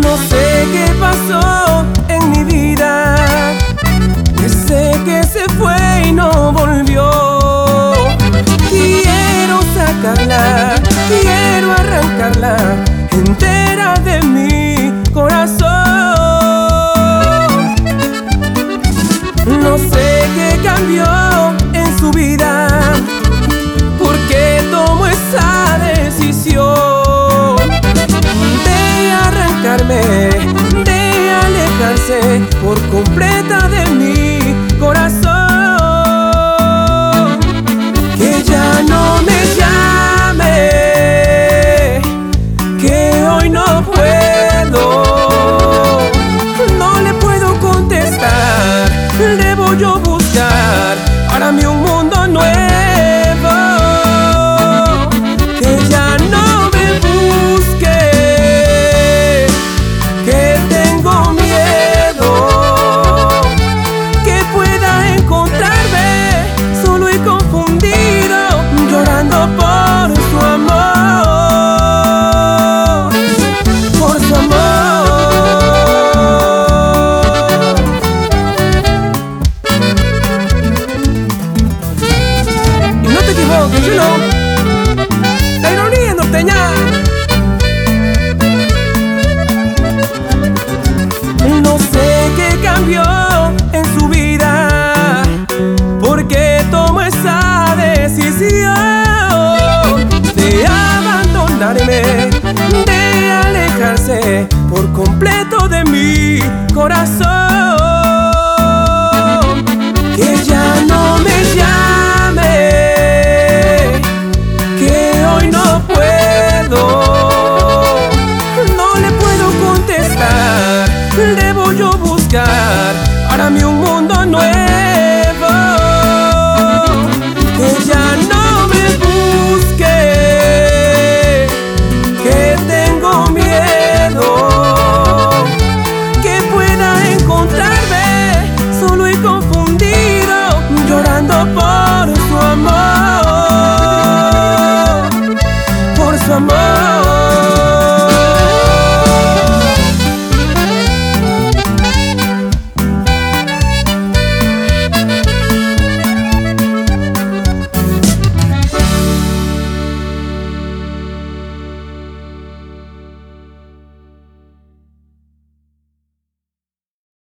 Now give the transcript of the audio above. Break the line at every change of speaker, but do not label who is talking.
No sé qué pasó en mi vida, que sé que se fue y no volvió. Quiero sacarla. la mil chino, la ironía norteña. No sé qué cambió en su vida, porque tomó esa decisión de abandonarme, de alejarse por completo de mi corazón. orgullo buscar para mí un mundo nuevo. Que ya no me busque, que tengo miedo, que pueda encontrarme solo y confundido, llorando por.